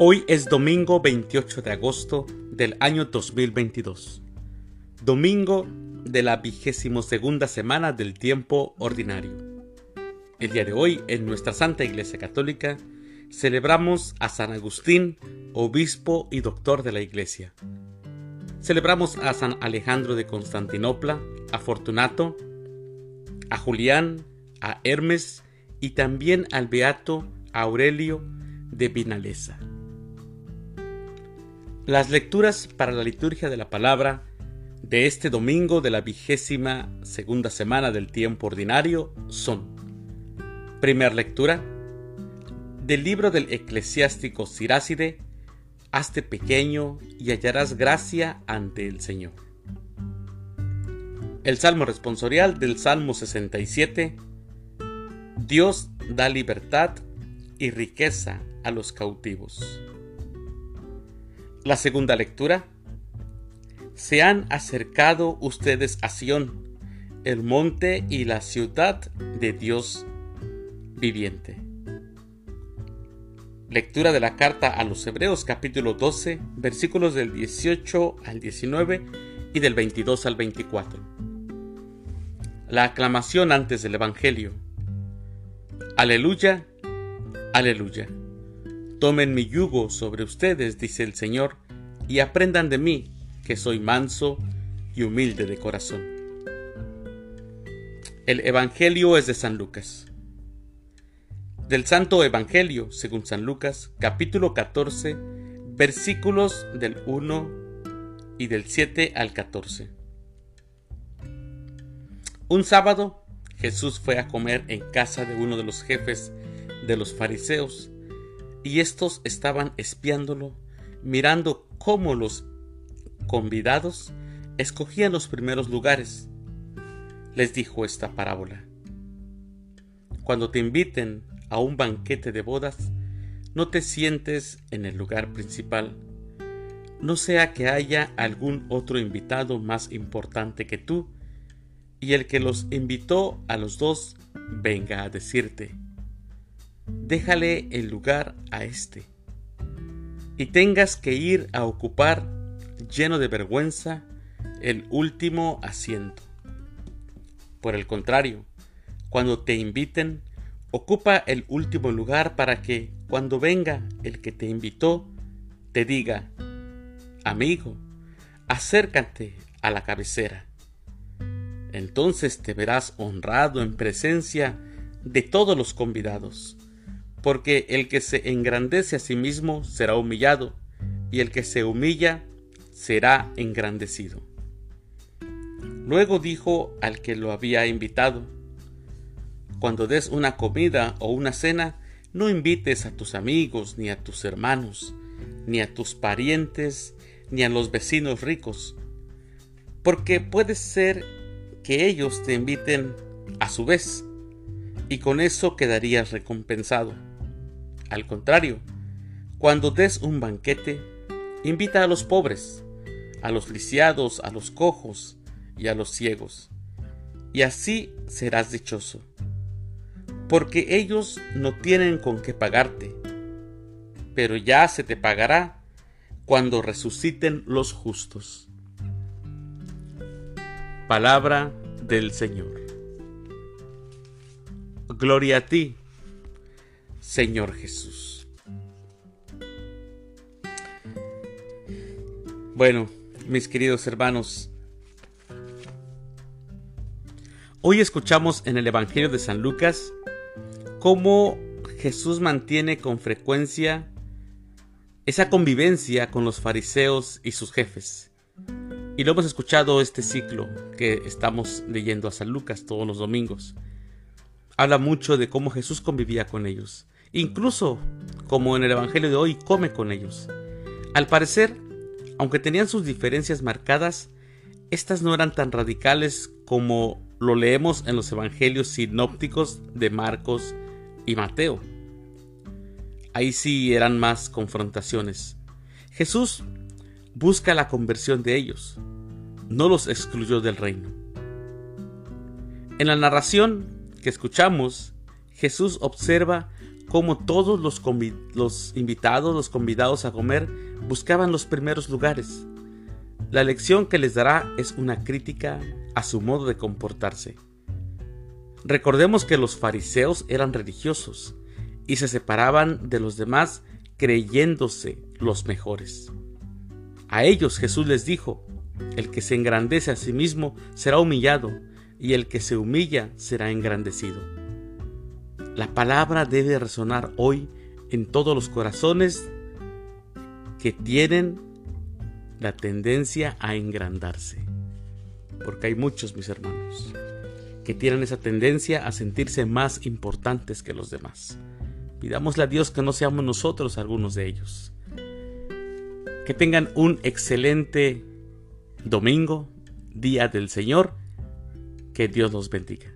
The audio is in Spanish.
Hoy es domingo 28 de agosto del año 2022, domingo de la vigésimo segunda semana del tiempo ordinario. El día de hoy, en nuestra Santa Iglesia Católica, celebramos a San Agustín, obispo y doctor de la Iglesia. Celebramos a San Alejandro de Constantinopla, a Fortunato, a Julián, a Hermes y también al beato Aurelio de Vinalesa. Las lecturas para la liturgia de la palabra de este domingo de la vigésima segunda semana del tiempo ordinario son Primera lectura del libro del eclesiástico Siráside Hazte pequeño y hallarás gracia ante el Señor. El Salmo responsorial del Salmo 67 Dios da libertad y riqueza a los cautivos. La segunda lectura. Se han acercado ustedes a Sión, el monte y la ciudad de Dios viviente. Lectura de la carta a los Hebreos capítulo 12 versículos del 18 al 19 y del 22 al 24. La aclamación antes del Evangelio. Aleluya, aleluya. Tomen mi yugo sobre ustedes, dice el Señor, y aprendan de mí, que soy manso y humilde de corazón. El Evangelio es de San Lucas. Del Santo Evangelio, según San Lucas, capítulo 14, versículos del 1 y del 7 al 14. Un sábado, Jesús fue a comer en casa de uno de los jefes de los fariseos, y estos estaban espiándolo, mirando cómo los convidados escogían los primeros lugares. Les dijo esta parábola. Cuando te inviten a un banquete de bodas, no te sientes en el lugar principal, no sea que haya algún otro invitado más importante que tú, y el que los invitó a los dos venga a decirte, déjale el lugar a éste, y tengas que ir a ocupar, lleno de vergüenza, el último asiento. Por el contrario, cuando te inviten, ocupa el último lugar para que, cuando venga el que te invitó, te diga, amigo, acércate a la cabecera. Entonces te verás honrado en presencia de todos los convidados porque el que se engrandece a sí mismo será humillado, y el que se humilla será engrandecido. Luego dijo al que lo había invitado, Cuando des una comida o una cena, no invites a tus amigos, ni a tus hermanos, ni a tus parientes, ni a los vecinos ricos, porque puede ser que ellos te inviten a su vez, y con eso quedarías recompensado. Al contrario, cuando des un banquete, invita a los pobres, a los lisiados, a los cojos y a los ciegos, y así serás dichoso, porque ellos no tienen con qué pagarte, pero ya se te pagará cuando resuciten los justos. Palabra del Señor. Gloria a ti, Señor Jesús. Bueno, mis queridos hermanos, hoy escuchamos en el Evangelio de San Lucas cómo Jesús mantiene con frecuencia esa convivencia con los fariseos y sus jefes. Y lo hemos escuchado este ciclo que estamos leyendo a San Lucas todos los domingos. Habla mucho de cómo Jesús convivía con ellos Incluso, como en el Evangelio de hoy, come con ellos. Al parecer, aunque tenían sus diferencias marcadas, estas no eran tan radicales como lo leemos en los Evangelios sinópticos de Marcos y Mateo. Ahí sí eran más confrontaciones. Jesús busca la conversión de ellos, no los excluyó del reino. En la narración que escuchamos, Jesús observa cómo todos los, los invitados, los convidados a comer, buscaban los primeros lugares. La lección que les dará es una crítica a su modo de comportarse. Recordemos que los fariseos eran religiosos y se separaban de los demás creyéndose los mejores. A ellos Jesús les dijo, el que se engrandece a sí mismo será humillado, y el que se humilla será engrandecido. La palabra debe resonar hoy en todos los corazones que tienen la tendencia a engrandarse. Porque hay muchos, mis hermanos, que tienen esa tendencia a sentirse más importantes que los demás. Pidámosle a Dios que no seamos nosotros algunos de ellos. Que tengan un excelente domingo, día del Señor. Que Dios los bendiga.